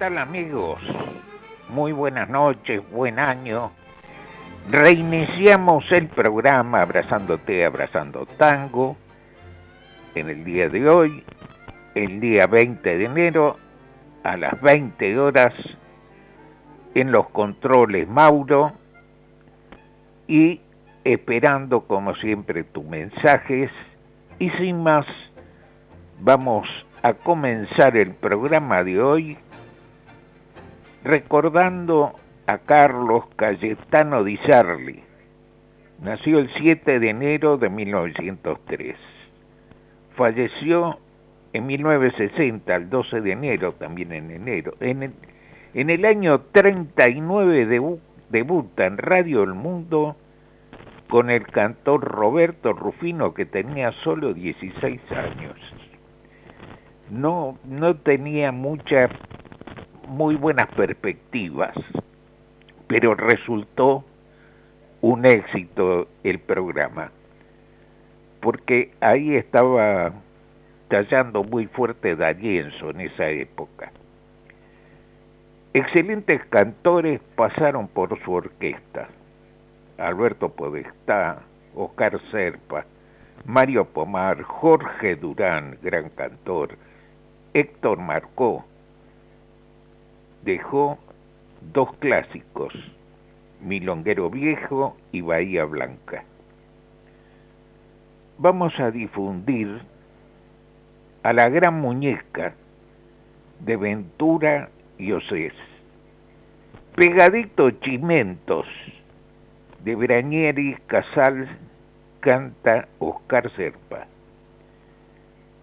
Tal amigos? Muy buenas noches, buen año. Reiniciamos el programa Abrazándote, Abrazando Tango en el día de hoy, el día 20 de enero, a las 20 horas, en los controles Mauro y esperando como siempre tus mensajes y sin más vamos a comenzar el programa de hoy recordando a Carlos Cayetano Di Sarli. Nació el 7 de enero de 1903. Falleció en 1960, el 12 de enero, también en enero. En el, año 39 debuta en Radio El Mundo con el cantor Roberto Rufino, que tenía solo 16 años. No, no tenía mucha muy buenas perspectivas, pero resultó un éxito el programa, porque ahí estaba tallando muy fuerte D'Arienzo en esa época. Excelentes cantores pasaron por su orquesta. Alberto Podestá, Oscar Serpa, Mario Pomar, Jorge Durán, gran cantor, Héctor Marcó, dejó dos clásicos, Milonguero Viejo y Bahía Blanca. Vamos a difundir a la gran muñeca de Ventura y Osés. Pegadito Chimentos de Brañeri Casal canta Oscar Serpa.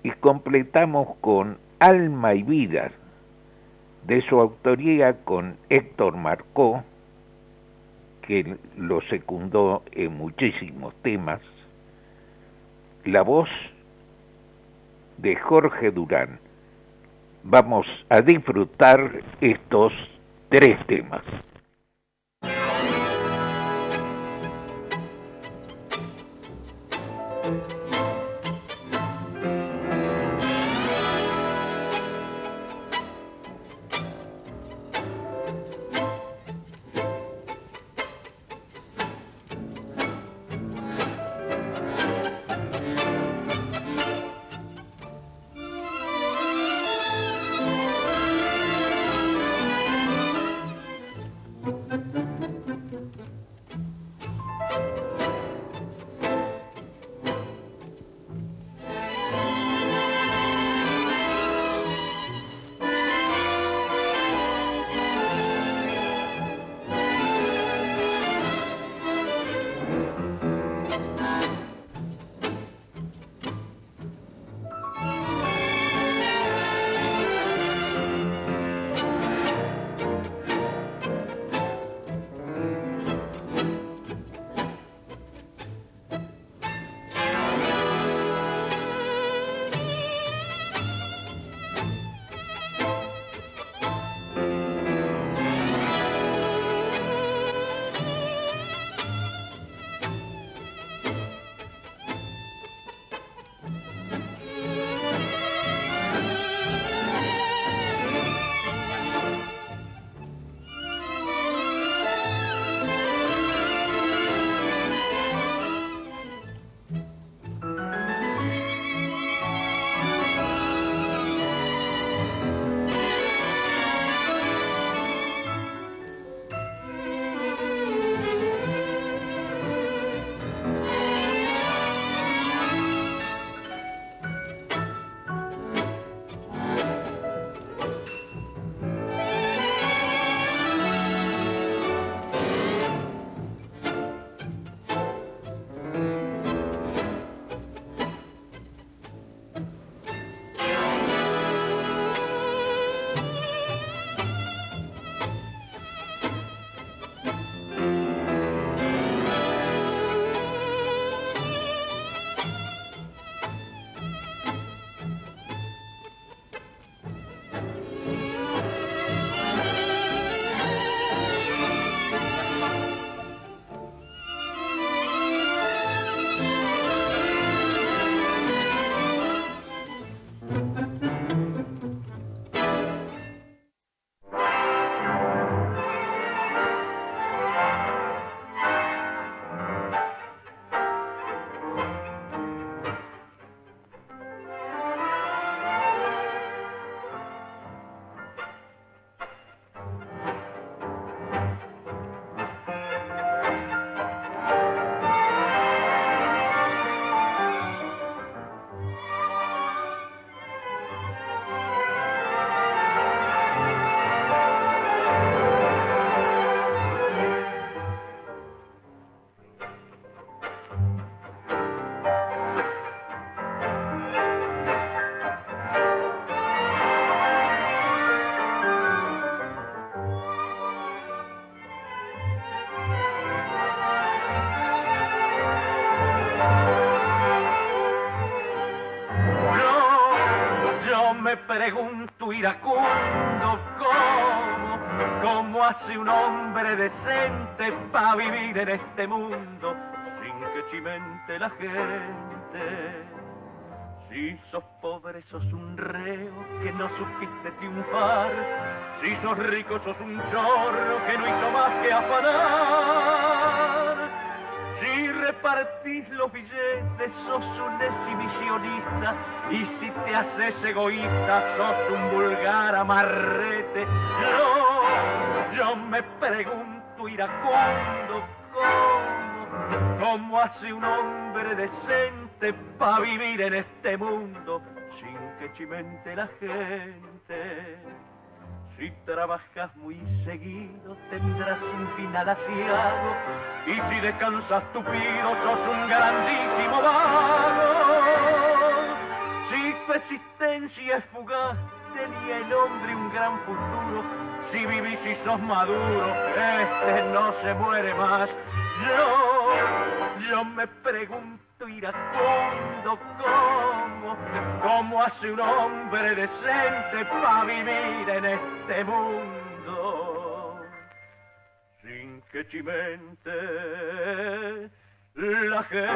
Y completamos con Alma y Vida de su autoría con Héctor Marcó, que lo secundó en muchísimos temas, la voz de Jorge Durán. Vamos a disfrutar estos tres temas. Sos un reo que no supiste triunfar, si sos rico sos un chorro que no hizo más que afanar. Si repartís los billetes, sos un exhibicionista. Y si te haces egoísta, sos un vulgar amarrete. Yo, yo me pregunto iracundo cómo, cómo hace un hombre decente para vivir en este mundo que chimente la gente. Si trabajas muy seguido tendrás un final asiado y si descansas tupido sos un grandísimo vago. Si tu existencia es fugaz tenía el hombre un gran futuro. Si vivís y sos maduro, este no se muere más. Yo, yo me pregunto iracundo cómo, cómo hace un hombre decente para vivir en este mundo sin que chimente la gente.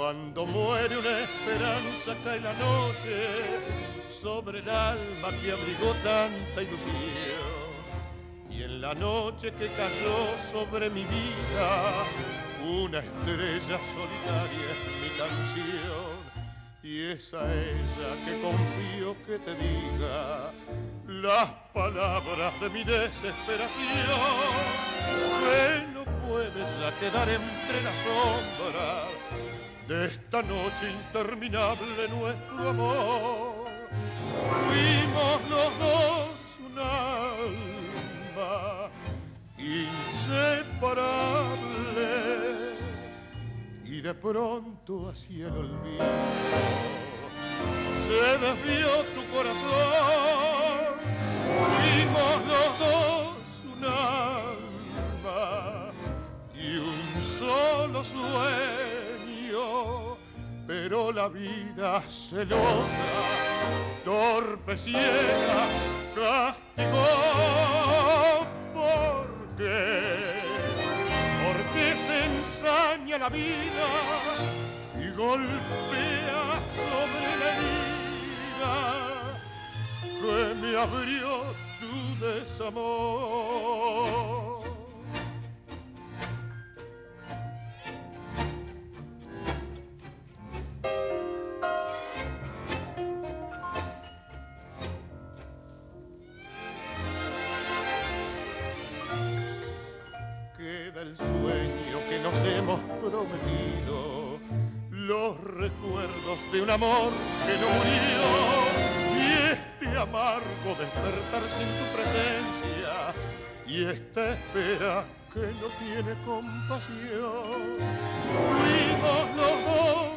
Cuando muere una esperanza cae la noche sobre el alma que abrigó tanta ilusión. Y en la noche que cayó sobre mi vida, una estrella solitaria es mi canción. Y es a ella que confío que te diga las palabras de mi desesperación. Que no puedes ya quedar entre las sombras de esta noche interminable nuestro amor. Fuimos los dos un alma inseparable y de pronto hacia el olvido se desvió tu corazón. Fuimos los dos un alma y un solo sueño pero la vida celosa, torpe ciega, castigó. ¿Por qué? Porque se ensaña la vida y golpea sobre la herida que me abrió tu desamor. El sueño que nos hemos prometido, los recuerdos de un amor que no murió y este amargo despertar sin tu presencia y esta espera que no tiene compasión. Fuimos los dos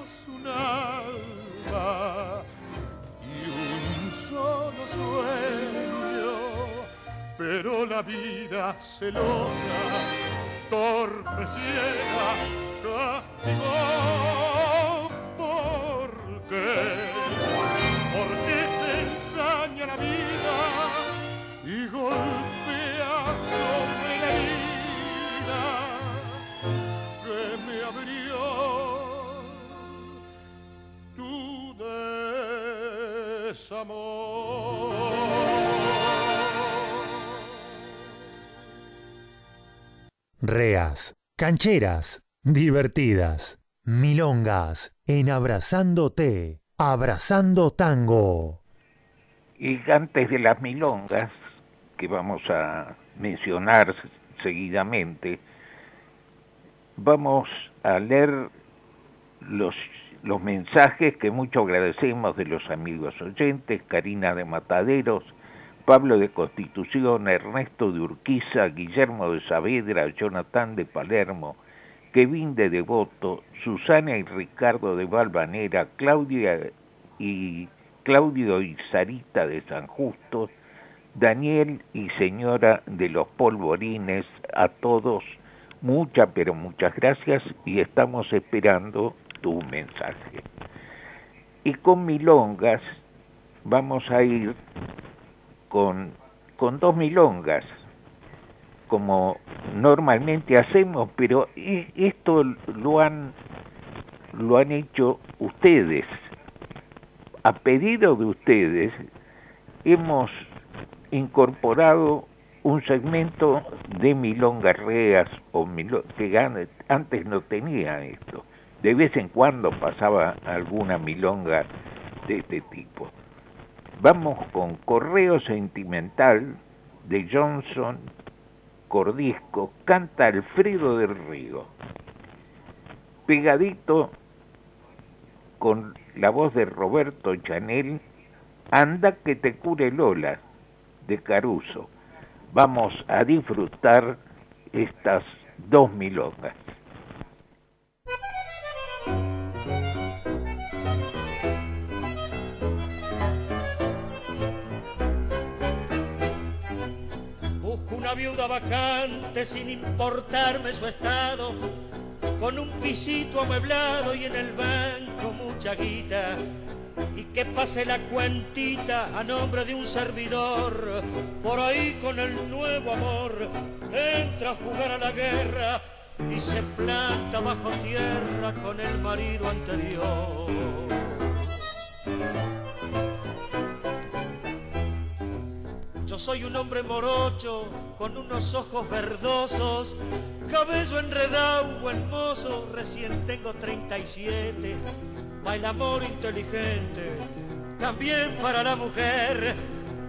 y un solo sueño, pero la vida celosa torpe ciega castigó. ¿Por? Desamor. reas, cancheras, divertidas, milongas, en abrazándote, abrazando tango. Y antes de las milongas, que vamos a mencionar seguidamente, vamos a leer los, los mensajes que mucho agradecemos de los amigos oyentes, Karina de Mataderos, Pablo de Constitución, Ernesto de Urquiza, Guillermo de Saavedra, Jonathan de Palermo, Kevin de Devoto, Susana y Ricardo de Valvanera, Claudia y Claudio y Sarita de San Justo, Daniel y señora de los polvorines, a todos muchas pero muchas gracias y estamos esperando tu mensaje. Y con milongas vamos a ir con, con dos milongas, como normalmente hacemos, pero esto lo han, lo han hecho ustedes. A pedido de ustedes, hemos incorporado un segmento de milongas reas o que antes no tenía esto. De vez en cuando pasaba alguna milonga de este tipo. Vamos con Correo Sentimental de Johnson Cordisco, canta Alfredo del Río. Pegadito con la voz de Roberto Chanel, Anda que te cure Lola, de Caruso. Vamos a disfrutar estas dos milongas. Viuda vacante sin importarme su estado, con un pisito amueblado y en el banco mucha guita, y que pase la cuentita a nombre de un servidor, por ahí con el nuevo amor, entra a jugar a la guerra y se planta bajo tierra con el marido anterior. Yo soy un hombre morocho con unos ojos verdosos, cabello enredado, hermoso, recién tengo 37. Baila amor inteligente, también para la mujer,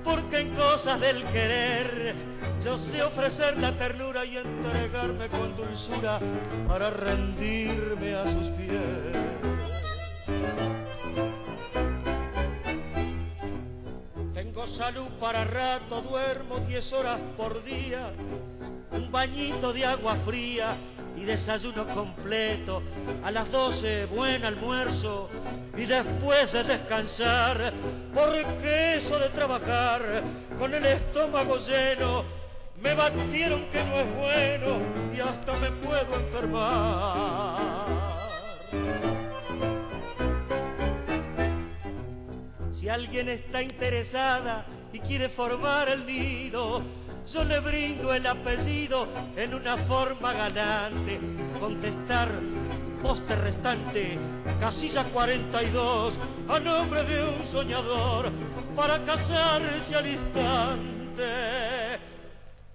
porque en cosas del querer yo sé ofrecer la ternura y entregarme con dulzura para rendirme a sus pies. Salud para rato, duermo diez horas por día, un bañito de agua fría y desayuno completo, a las doce buen almuerzo y después de descansar, porque eso de trabajar con el estómago lleno, me batieron que no es bueno y hasta me puedo enfermar. Alguien está interesada y quiere formar el nido, yo le brindo el apellido en una forma galante. Contestar poste restante, casilla 42, a nombre de un soñador, para casarse al instante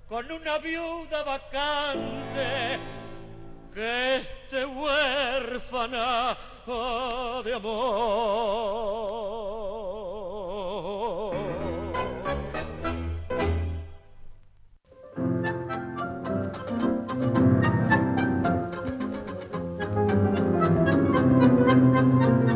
con una viuda vacante que esté huérfana de amor. Música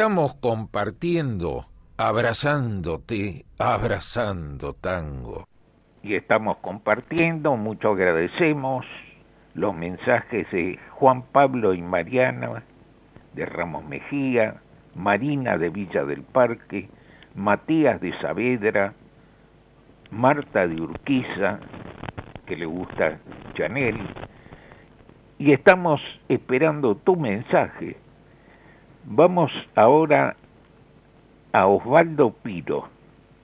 Estamos compartiendo, abrazándote, abrazando tango. Y estamos compartiendo, mucho agradecemos los mensajes de Juan Pablo y Mariana de Ramos Mejía, Marina de Villa del Parque, Matías de Saavedra, Marta de Urquiza, que le gusta Chanel, y estamos esperando tu mensaje. Vamos ahora a Osvaldo Piro.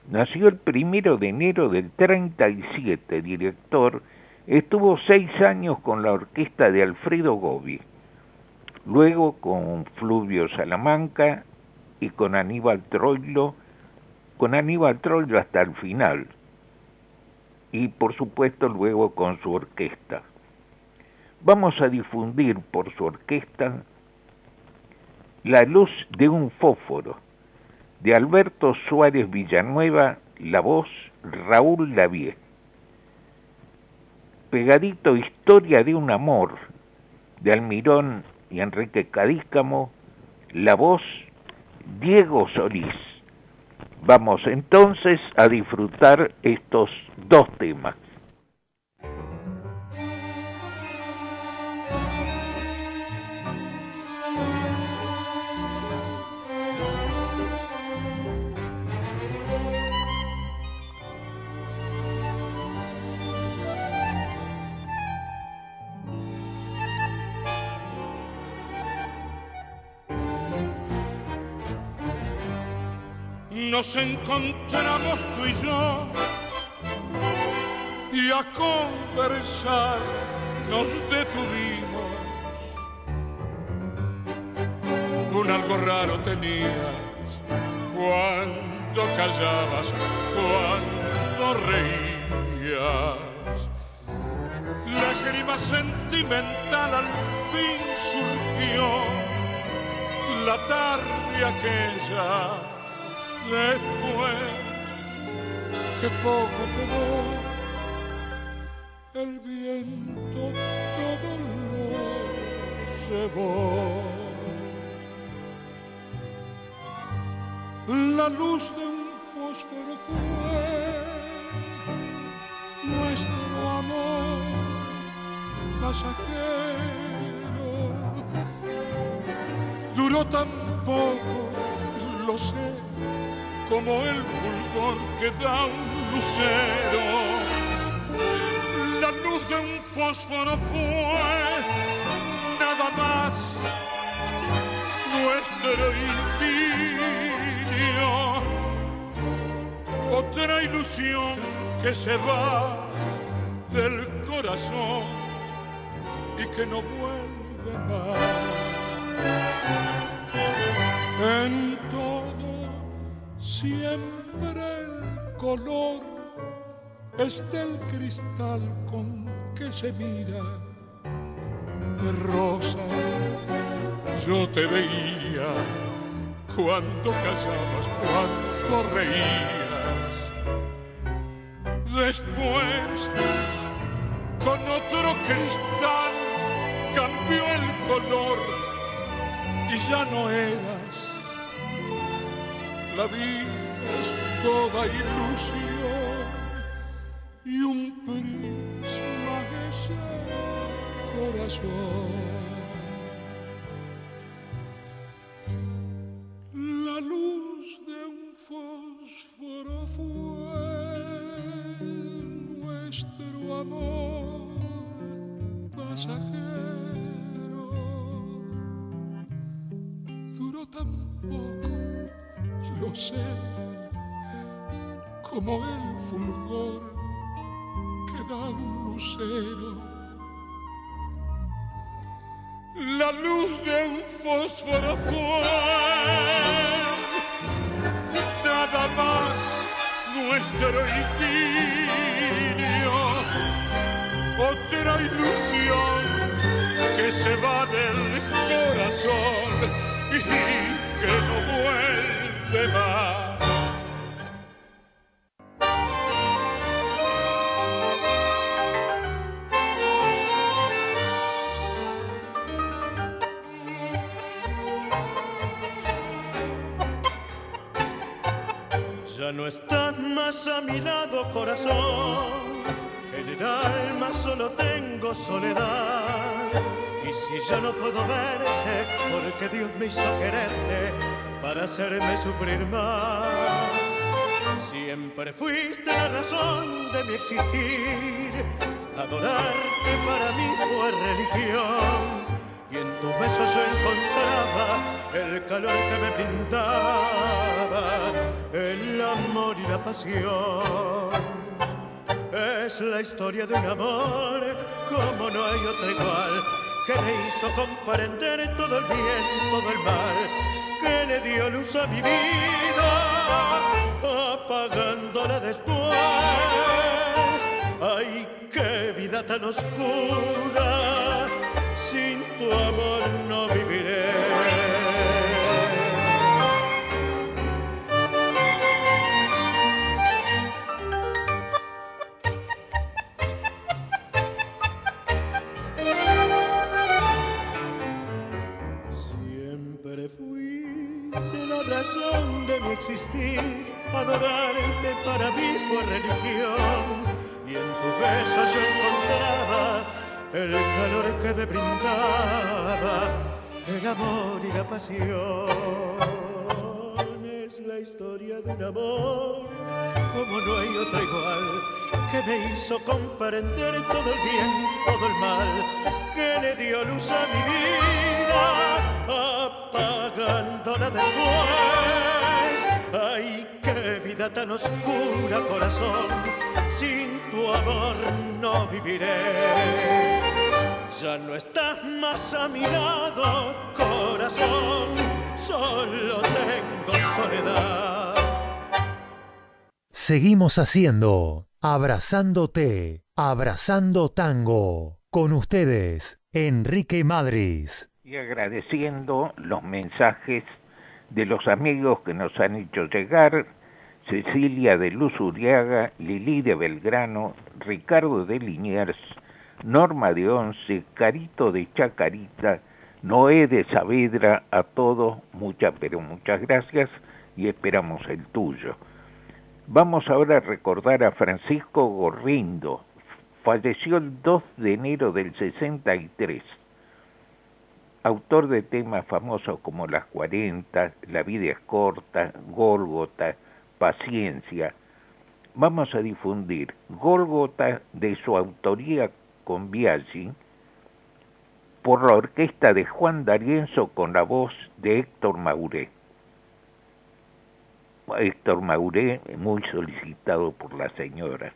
Nació el primero de enero del 37, director, estuvo seis años con la orquesta de Alfredo Gobi, luego con Fluvio Salamanca y con Aníbal Troilo, con Aníbal Troilo hasta el final, y por supuesto luego con su orquesta. Vamos a difundir por su orquesta La luz de un fósforo, de Alberto Suárez Villanueva, la voz Raúl Lavie. Pegadito Historia de un amor, de Almirón y Enrique Cadícamo, la voz Diego Solís. Vamos entonces a disfrutar estos dos temas. Nos encontramos tú y yo y a conversar nos detuvimos. Un algo raro tenías cuando callabas, cuando reías. Lágrima sentimental al fin surgió la tarde aquella después que poco quedó el viento todo lo llevó. La luz de un fósforo fue nuestro amor pasajero. Duró tan poco, lo sé como el fulgor que da un lucero. La luz de un fósforo fue nada más nuestro idilio. Otra ilusión que se va del corazón y que no vuelve más. Siempre el color es del cristal con que se mira de rosa. Yo te veía cuando callabas, cuando reías. Después, con otro cristal, cambió el color y ya no eras la vida es toda ilusión y un prisma ese corazón. La luz de un fósforo fue nuestro amor pasajero. Duró tan poco como el fulgor que da un lucero. La luz de un fósforo fue nada más nuestro idilio, otra ilusión que se va del corazón y que no vuelve ya no estás más a mi lado, corazón. En el alma solo tengo soledad. Y si ya no puedo verte, porque Dios me hizo quererte, para hacerme sufrir más. Siempre fuiste la razón de mi existir. Adorarte para mí fue religión. Y en tus besos yo encontraba el calor que me brindaba, el amor y la pasión. Es la historia de un amor como no hay otra igual, que me hizo comprender todo el bien, todo el mal, que le dio luz a mi vida, apagándola después. Ay, qué vida tan oscura, sin tu amor no viviré. Mi existir, adorarte para mí fue religión, y en tu beso yo encontraba el calor que me brindaba, el amor y la pasión. Es la historia de un amor como no hay otra igual, que me hizo comprender todo el bien, todo el mal, que le dio luz a mi vida, apagándola después. Ay, qué vida tan oscura, corazón, sin tu amor no viviré. Ya no estás más a mi lado, corazón, solo tengo soledad. Seguimos haciendo Abrazándote, Abrazando Tango. Con ustedes, Enrique Madris. Y agradeciendo los mensajes de los amigos que nos han hecho llegar, Cecilia de Luz Uriaga, Lili de Belgrano, Ricardo de Liniers, Norma de Once, Carito de Chacarita, Noé de Saavedra, a todos muchas pero muchas gracias y esperamos el tuyo. Vamos ahora a recordar a Francisco Gorrindo. Falleció el 2 de enero del 63. Autor de temas famosos como Las 40, La vida es corta, Gólgota, Paciencia. Vamos a difundir Gólgota de su autoría con Biaggi por la orquesta de Juan D'Arienzo con la voz de Héctor Mauré. Héctor Mauré, muy solicitado por las señoras.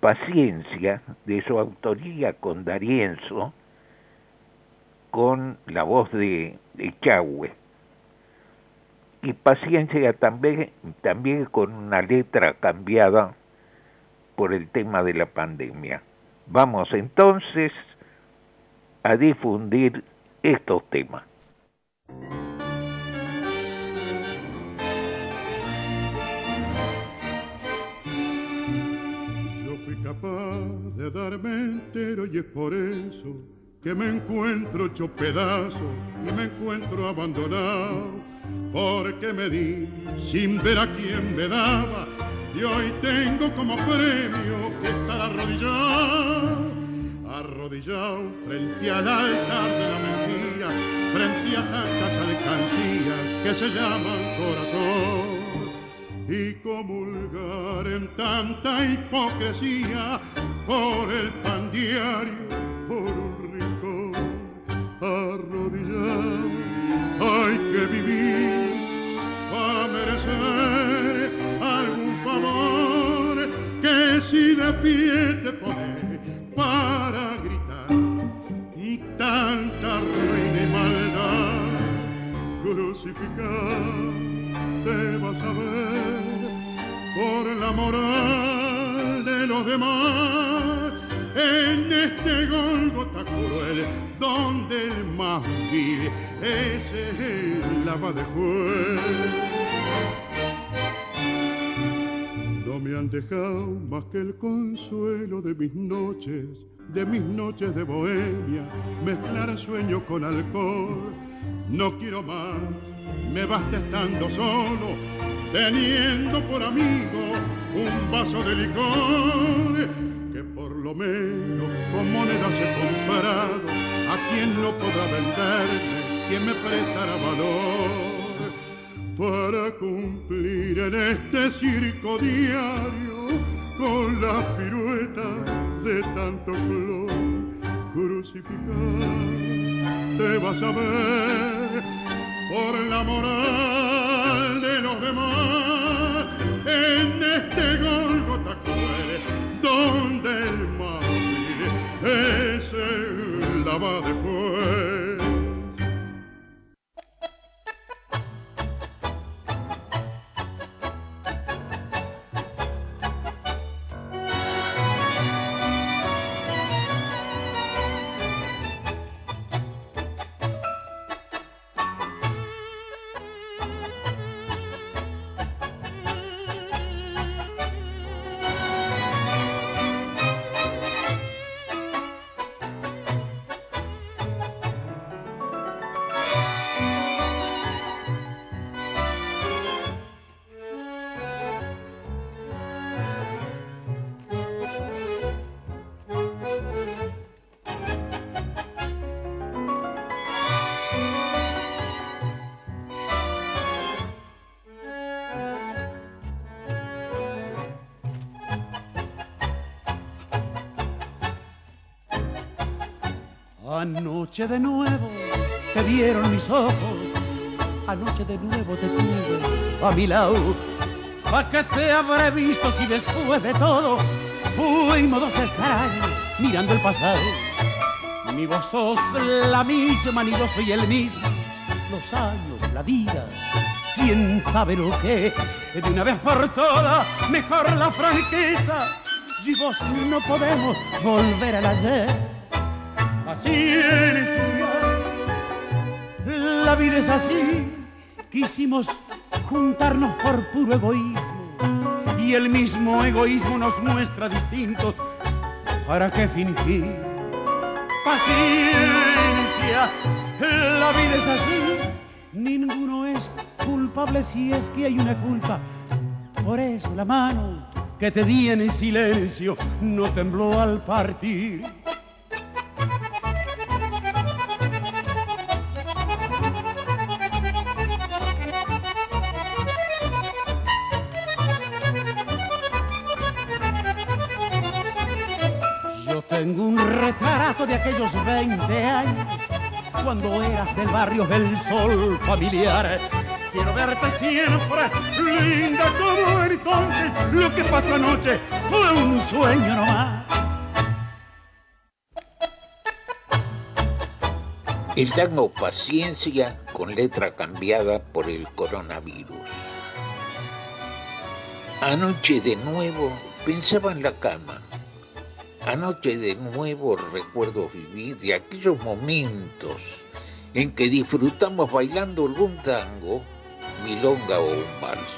Paciencia, de su autoría con Darienzo, con la voz de, de Chahue. Y Paciencia también, también con una letra cambiada por el tema de la pandemia. Vamos entonces a difundir estos temas. capaz de darme entero y es por eso que me encuentro hecho pedazo y me encuentro abandonado porque me di sin ver a quien me daba y hoy tengo como premio que estar arrodillado arrodillado frente al altar de la mentira frente a tantas alcantías que se llaman corazón y comulgar en tanta hipocresía por el pan diario, arrodillado. Hay que vivir para merecer algún favor que si de pie te pone para gritar tanta ruina y maldad crucificar te vas a ver por la moral de los demás en este Golgota cruel donde el más ese es el lava de juez. No me han dejado más que el consuelo de mis noches, de mis noches de bohemia, mezclar sueño con alcohol. No quiero más me basta estando solo, teniendo por amigo un vaso de licor menos con monedas he comprado. A quien no podrá venderme, quien me prestará valor para cumplir en este circo diario con las piruetas de tanto flor crucificar. Te vas a ver por la moral de los demás en este Golgota donde el lava de juez. Anoche de nuevo te vieron mis ojos, anoche de nuevo te tuve a mi lado. ¿Para qué te habré visto si después de todo fuimos dos extraños mirando el pasado? Ni vos sos la misma, ni yo soy el mismo. Los años, la vida, quién sabe lo que. De una vez por todas, mejor la franqueza. Si vos no podemos volver al ayer La vida es así, quisimos juntarnos por puro egoísmo y el mismo egoísmo nos muestra distintos. ¿Para qué fingir? Paciencia, la vida es así, ninguno es culpable si es que hay una culpa. Por eso la mano que te di en silencio no tembló al partir. 20 años, cuando eras del barrio del sol familiar. Quiero verte siempre, linda como entonces. Lo que pasó anoche fue un sueño nomás. El tango Paciencia con letra cambiada por el coronavirus. Anoche de nuevo pensaba en la cama Anoche de nuevo recuerdo vivir de aquellos momentos en que disfrutamos bailando algún tango, milonga o un vals.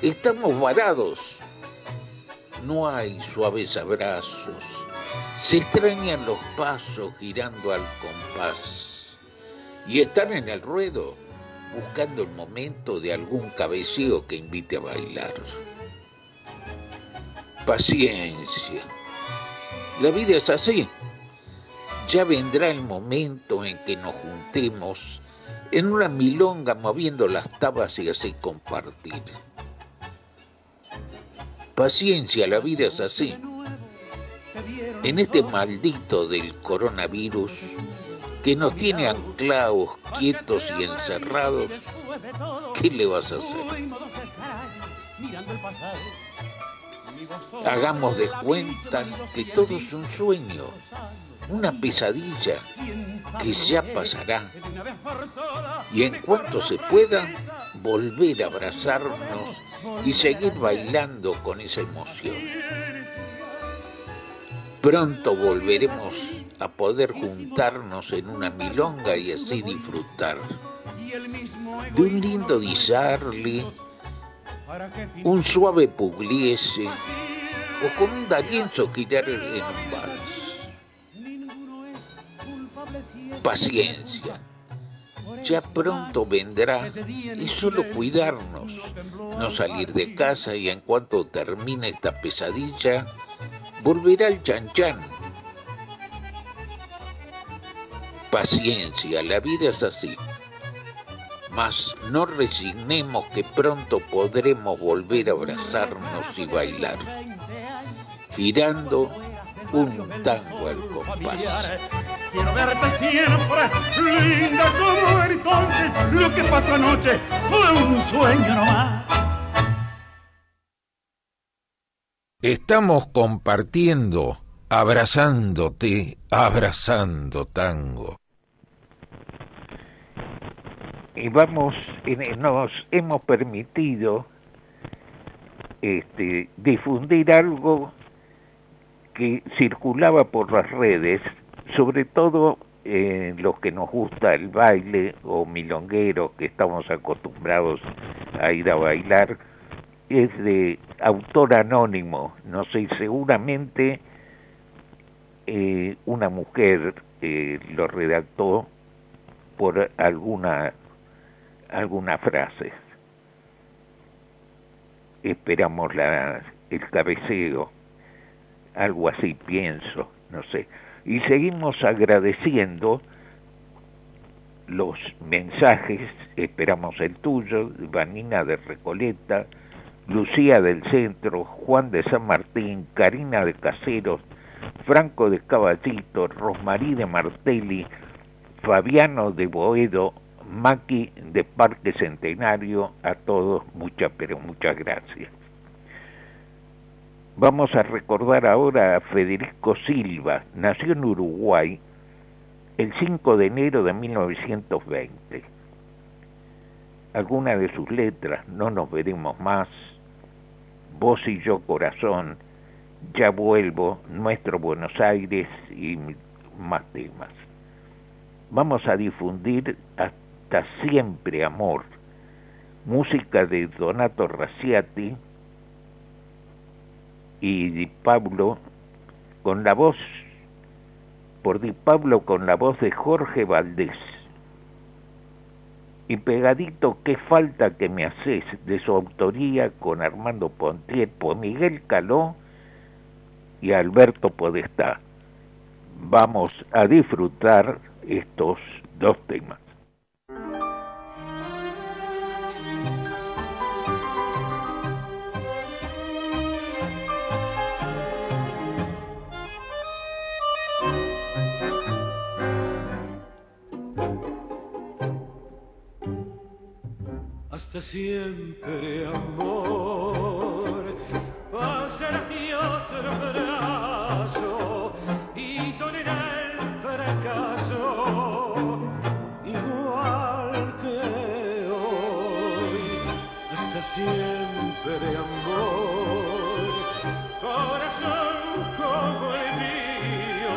Estamos varados, no hay suaves abrazos, se extrañan los pasos girando al compás y están en el ruedo buscando el momento de algún cabeceo que invite a bailar. Paciencia la vida es así. Ya vendrá el momento en que nos juntemos en una milonga moviendo las tabas y así compartir. Paciencia, la vida es así. En este maldito del coronavirus que nos tiene anclados, quietos y encerrados, ¿qué le vas a hacer? Hagamos de cuenta que todo es un sueño, una pesadilla que ya pasará. Y en cuanto se pueda, volver a abrazarnos y seguir bailando con esa emoción. Pronto volveremos a poder juntarnos en una milonga y así disfrutar de un lindo disarli un suave pugliese o con un D'Arienzo girar en un vals. Paciencia. ya pronto vendrá y solo cuidarnos, no salir de casa y en cuanto termine esta pesadilla, volverá el chan chan. Paciencia, la vida es así. Mas no resignemos que pronto podremos volver a abrazarnos y bailar, girando un tango al compás. Quiero verte siempre, linda como entonces. Lo que pasó anoche fue un sueño nomás. Estamos compartiendo, abrazándote, abrazando tango. Y vamos, nos hemos permitido este, difundir algo que circulaba por las redes, sobre todo en los que nos gusta el baile o milonguero, que estamos acostumbrados a ir a bailar, es de autor anónimo, no sé, seguramente eh, una mujer eh, lo redactó por alguna alguna frase. Esperamos la, el cabeceo algo así pienso, no sé. Y seguimos agradeciendo los mensajes, esperamos el tuyo, Vanina de Recoleta, Lucía del Centro, Juan de San Martín, Karina de Caseros, Franco de Caballito, Rosmarí de Martelli, Fabiano de Boedo, Maki de Parque Centenario, a todos muchas, pero muchas gracias. Vamos a recordar ahora a Federico Silva, nació en Uruguay el 5 de enero de 1920. Alguna de sus letras, No nos veremos más, Vos y yo corazón, Ya vuelvo, Nuestro Buenos Aires y más temas. Vamos a difundir hasta siempre amor, música de Donato Raciati, y Di Pablo con la voz, por Di Pablo con la voz de Jorge Valdés. Y pegadito, qué falta que me haces, de su autoría con Armando Pontiepo, Miguel Caló y Alberto Podestá. Vamos a disfrutar estos dos temas. Siempre amor, pasará otro brazo y dolerá el fracaso. Igual que hoy, hasta siempre amor, corazón como el mío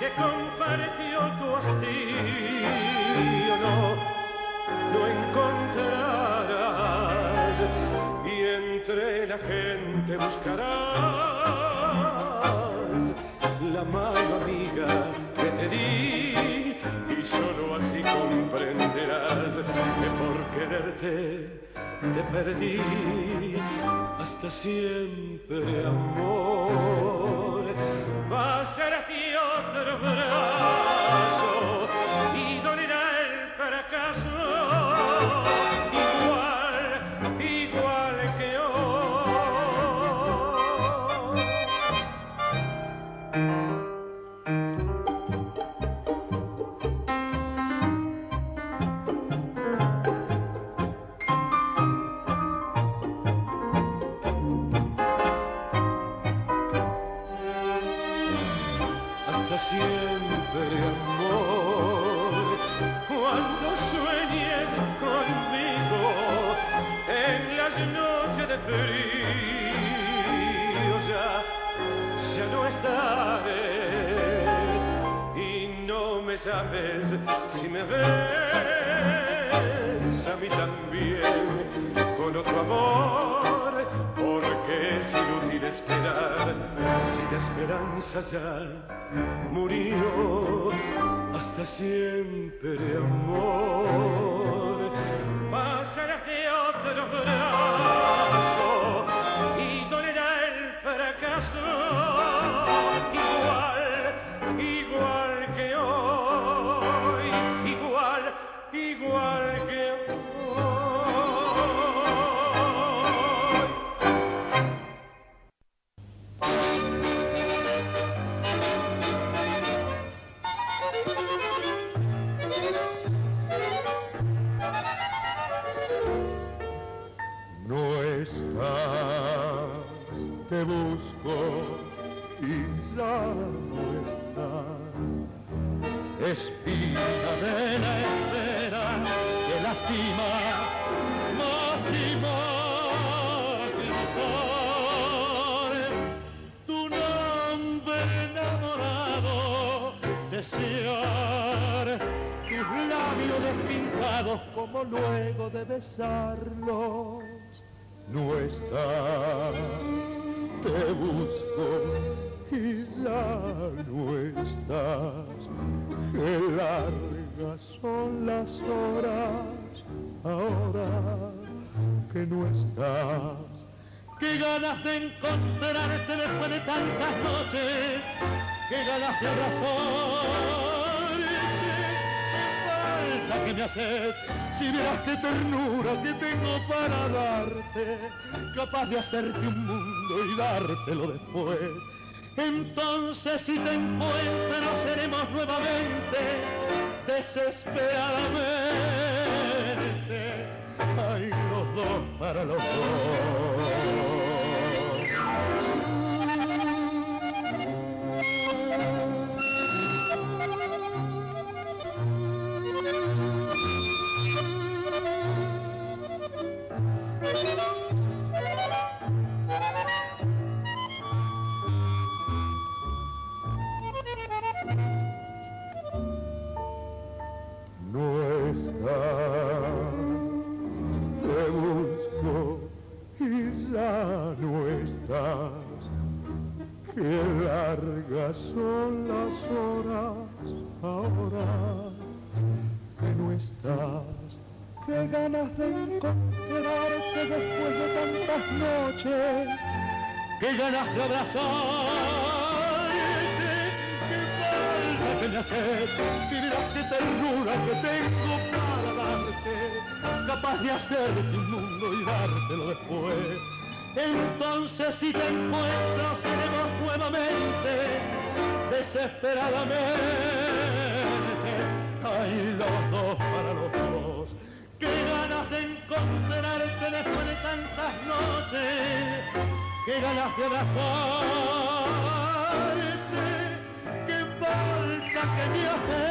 que compartió tu hastío, no encontrará entre la gente buscarás la mano amiga que te di y solo así comprenderás que por quererte te perdí hasta siempre amor. Va a ser a ti otro brazo sabes si me ves a mí también con otro amor, porque es inútil esperar si la esperanza ya murió hasta siempre, amor. Pasarás de otro como luego de besarlos no estás, te busco y ya no estás. Qué largas son las horas ahora que no estás. Qué ganas de encontrarte después de tantas noches, qué ganas de abrazarte falta me haces si vieras qué ternura que tengo para darte, capaz de hacerte un mundo y dártelo después. Entonces si te encuentro seremos nuevamente desesperadamente, ay los dos para los No Qué ganas de abrazarte. Qué falta que me haces. Si vieras qué ternura que tengo para darte. Capaz de hacerte un mundo y dártelo después. Entonces si te encuentro seremos nuevamente desesperadamente. Ay, los dos para los dos. Qué ganas de encontrarte después de tantas noches. Qué ganas de abrazarte. Qué falta que me hace.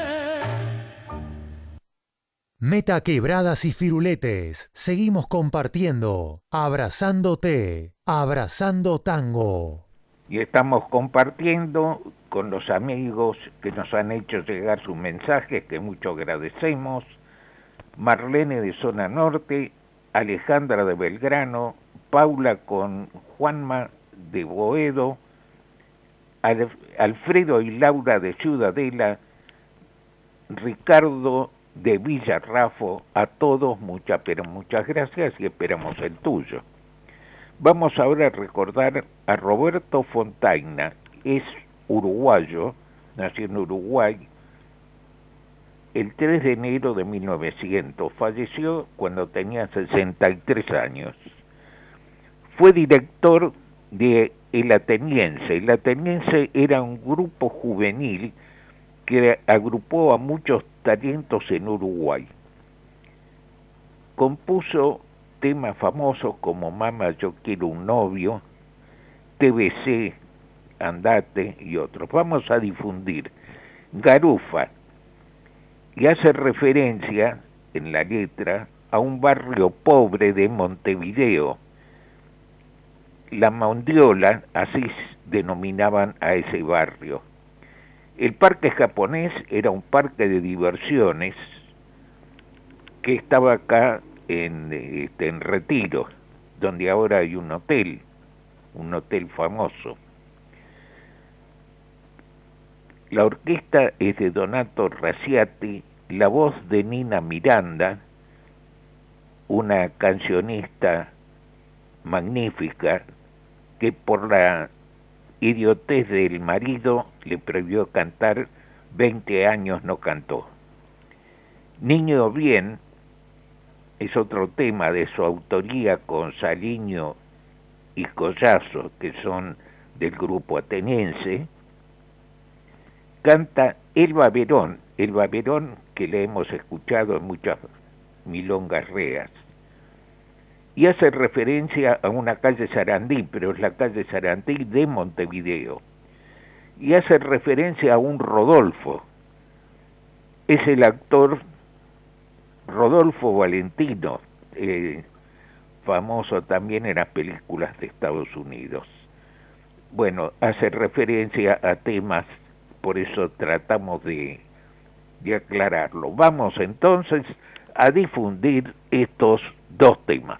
Meta quebradas y firuletes. Seguimos compartiendo. Abrazándote. Abrazando tango. Y estamos compartiendo con los amigos que nos han hecho llegar sus mensajes, que mucho agradecemos. Marlene de Zona Norte, Alejandra de Belgrano, Paula con Juanma de Boedo, Al- Alfredo y Laura de Ciudadela, Ricardo de Villarrafo, a todos muchas, pero muchas gracias y esperamos el tuyo. Vamos ahora a recordar a Roberto Fontaina, es uruguayo, nació en Uruguay el 3 de enero de 1900, falleció cuando tenía 63 años. Fue director de El Ateniense. El Ateniense era un grupo juvenil que agrupó a muchos talentos en Uruguay. Compuso temas famosos como Mama, yo quiero un novio, TBC, Andate y otros. Vamos a difundir Garufa y hace referencia en la letra a un barrio pobre de Montevideo. La Mondiola, así denominaban a ese barrio. El parque japonés era un parque de diversiones que estaba acá en, este, en Retiro, donde ahora hay un hotel, un hotel famoso. La orquesta es de Donato Raciati, la voz de Nina Miranda, una cancionista magnífica que por la idiotez del marido le prohibió cantar, 20 años no cantó. Niño Bien es otro tema de su autoría con Saliño y Collazo, que son del grupo ateniense, canta Elba Verón, Elba Verón que le hemos escuchado en muchas milongas reas, y hace referencia a una calle Sarandí, pero es la calle Sarandí de Montevideo, y hace referencia a un Rodolfo, es el actor Rodolfo Valentino, eh, famoso también en las películas de Estados Unidos. Bueno, hace referencia a temas, por eso tratamos de, de aclararlo. Vamos entonces a difundir estos dos temas.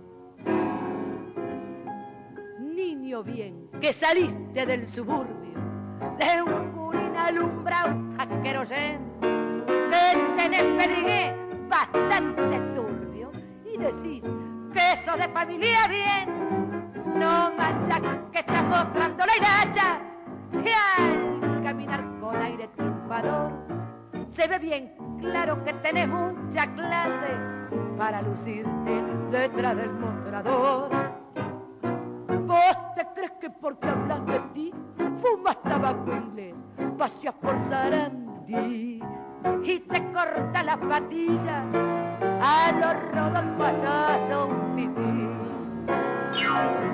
Niño bien, que saliste del suburbio de un gurín alumbrado asquerosen, que tenés pedrigué bastante turbio y decís que eso de familia bien, no mancha que estás mostrando la iracha y al caminar con aire triunfador se ve bien claro que tenés mucha clase para lucirte detrás del mostrador. ¿Vos te crees que porque hablas de ti fumas tabaco inglés, paseas por Sarandí y te corta las patillas a los son pipí?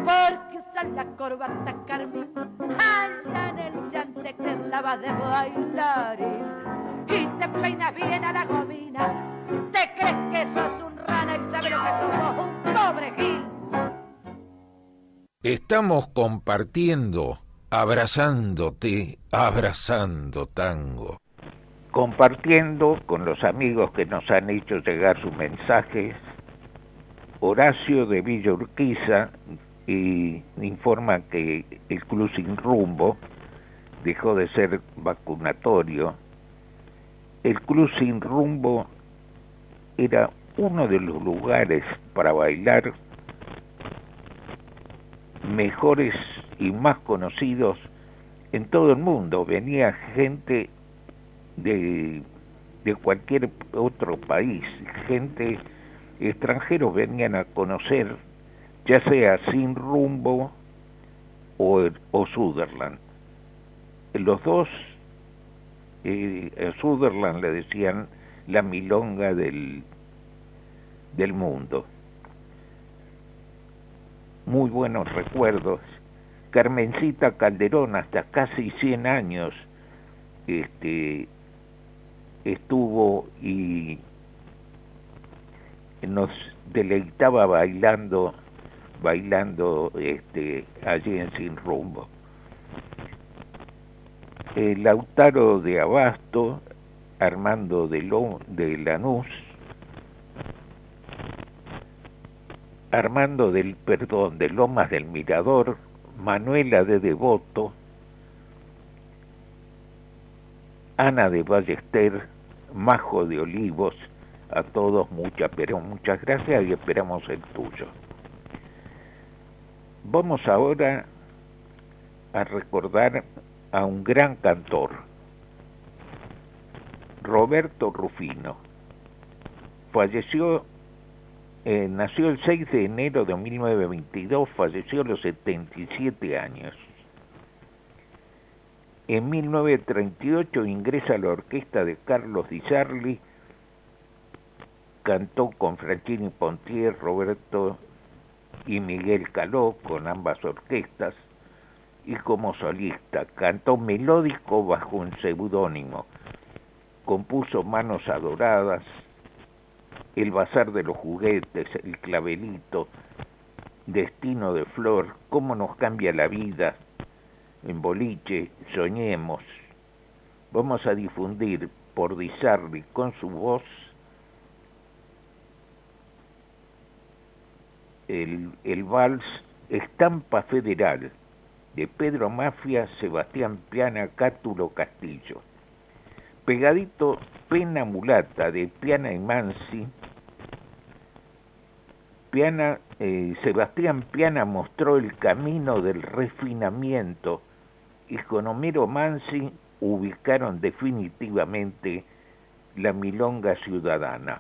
Porque usas la corbata carmín allá en el chantecler la vas de bailarín y te peinas bien a la gomina. ¿Te crees que sos Estamos compartiendo, abrazándote, abrazando tango. Compartiendo con los amigos que nos han hecho llegar sus mensajes, Horacio de Villa Urquiza informa que el Club Sin Rumbo dejó de ser vacunatorio el Club Sin Rumbo era uno de los lugares para bailar mejores y más conocidos en todo el mundo. Venía gente de, de cualquier otro país, gente extranjeros venían a conocer ya sea Sin Rumbo o, o Sutherland. Los dos eh, Sutherland le decían la milonga del, del mundo. Muy buenos recuerdos. Carmencita Calderón, hasta casi 100 años, este, estuvo y nos deleitaba bailando bailando este allí en Sin Rumbo el Lautaro de Abasto, Armando de, Lo, de Lanús, Armando del Perdón de Lomas del Mirador, Manuela de Devoto, Ana de Ballester, Majo de Olivos, a todos muchas, pero muchas gracias y esperamos el tuyo. Vamos ahora a recordar a un gran cantor, Roberto Rufino. Falleció, eh, nació el 6 de enero de 1922, falleció a los 77 años. En 1938 ingresa a la orquesta de Carlos Di Sarli, cantó con Franchini Pontier, Roberto y Miguel Caló con ambas orquestas y como solista. Cantó melódico bajo un seudónimo. Compuso Manos Adoradas, El Bazar de los Juguetes, El Clavelito, Destino de Flor, Cómo nos cambia la vida, en boliche, Soñemos. Vamos a difundir por Disarli con su voz el, el vals Estampa Federal de Pedro Mafia, Sebastián Piana, Cátulo Castillo. Pegadito Pena Mulata de Piana y Mansi. Piana, eh, Sebastián Piana mostró el camino del refinamiento y con Homero Mansi ubicaron definitivamente la milonga ciudadana.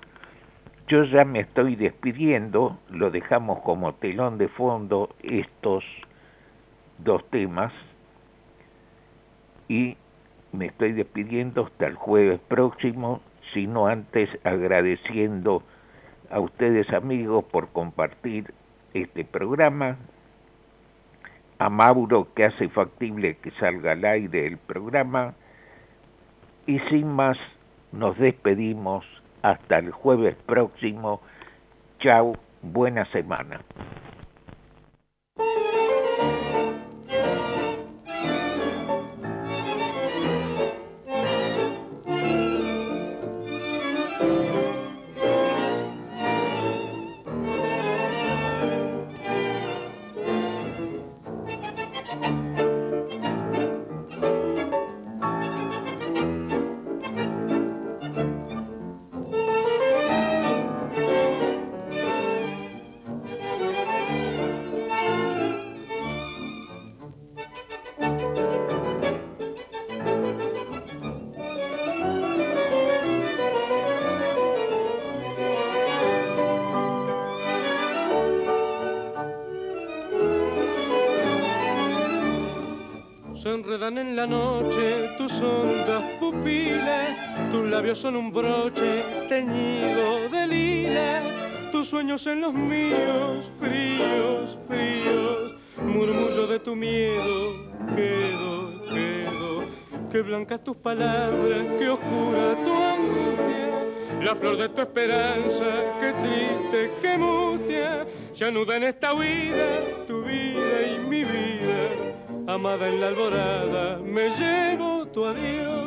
Yo ya me estoy despidiendo, lo dejamos como telón de fondo estos dos temas y me estoy despidiendo hasta el jueves próximo, sino antes agradeciendo a ustedes amigos por compartir este programa, a Mauro que hace factible que salga al aire el programa y sin más nos despedimos hasta el jueves próximo. Chao, buena semana. Son un broche teñido de lila, tus sueños en los míos, fríos, fríos, murmullo de tu miedo, quedo, quedo, que blanca tus palabras, que oscura tu angustia, la flor de tu esperanza, que triste, que mustia, se anuda en esta vida, tu vida y mi vida. Amada en la alborada, me llevo tu adiós.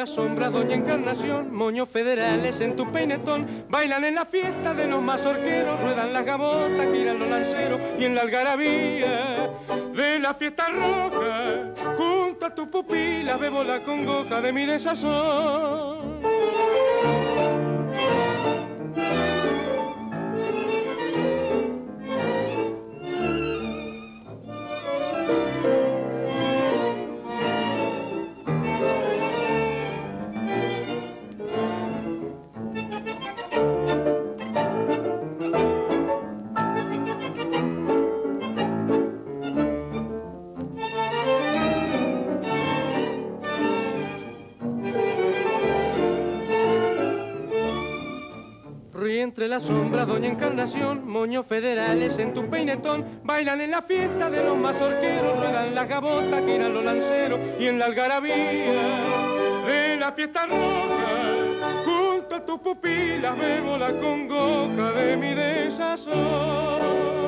Las sombras, doña Encarnación, moños federales en tu peinetón, bailan en la fiesta de los mazorqueros, ruedan las gabotas, giran los lanceros y en la algarabía de la fiesta roja, junto a tu pupila bebo la congoja de mi desazón. Entre la sombra, doña Encarnación, moños federales en tu peinetón, bailan en la fiesta de los mazorqueros, ruedan las gabotas, giran los lanceros y en la algarabía de la fiesta roja, junto a tus pupilas bebo la congoja de mi desazón.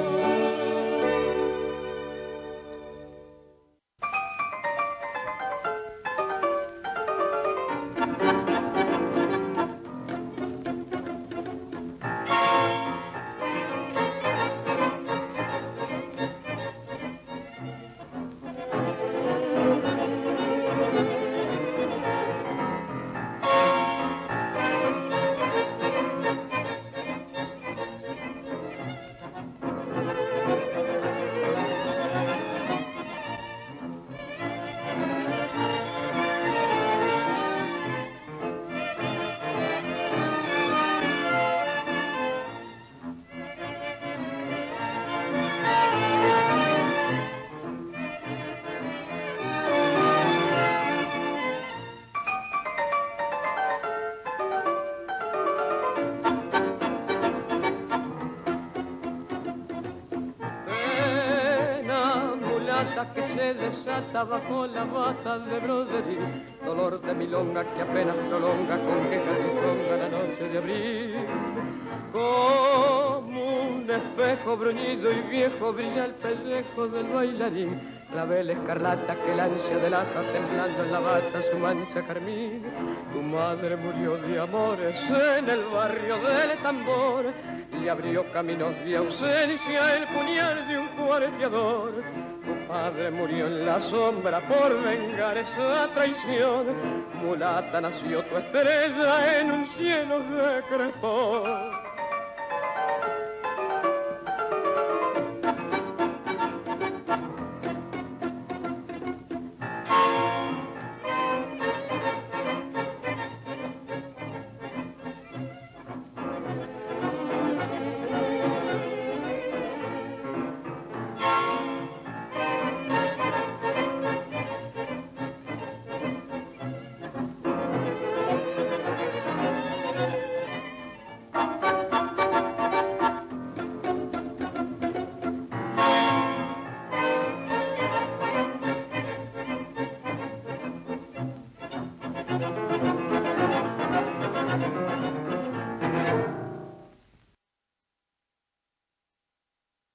Desata bajo la bata de broderí, dolor de milonga que apenas prolonga con quejas y la noche de abril. Como un espejo bruñido y viejo brilla el pellejo del bailarín, la vela escarlata que el ansia delata temblando en la bata su mancha carmín. Tu madre murió de amores en el barrio del tambor y abrió caminos de ausencia el puñal de un cuarteador padre murió en la sombra por vengar esa traición. Mulata nació tu estrella en un cielo de crepón.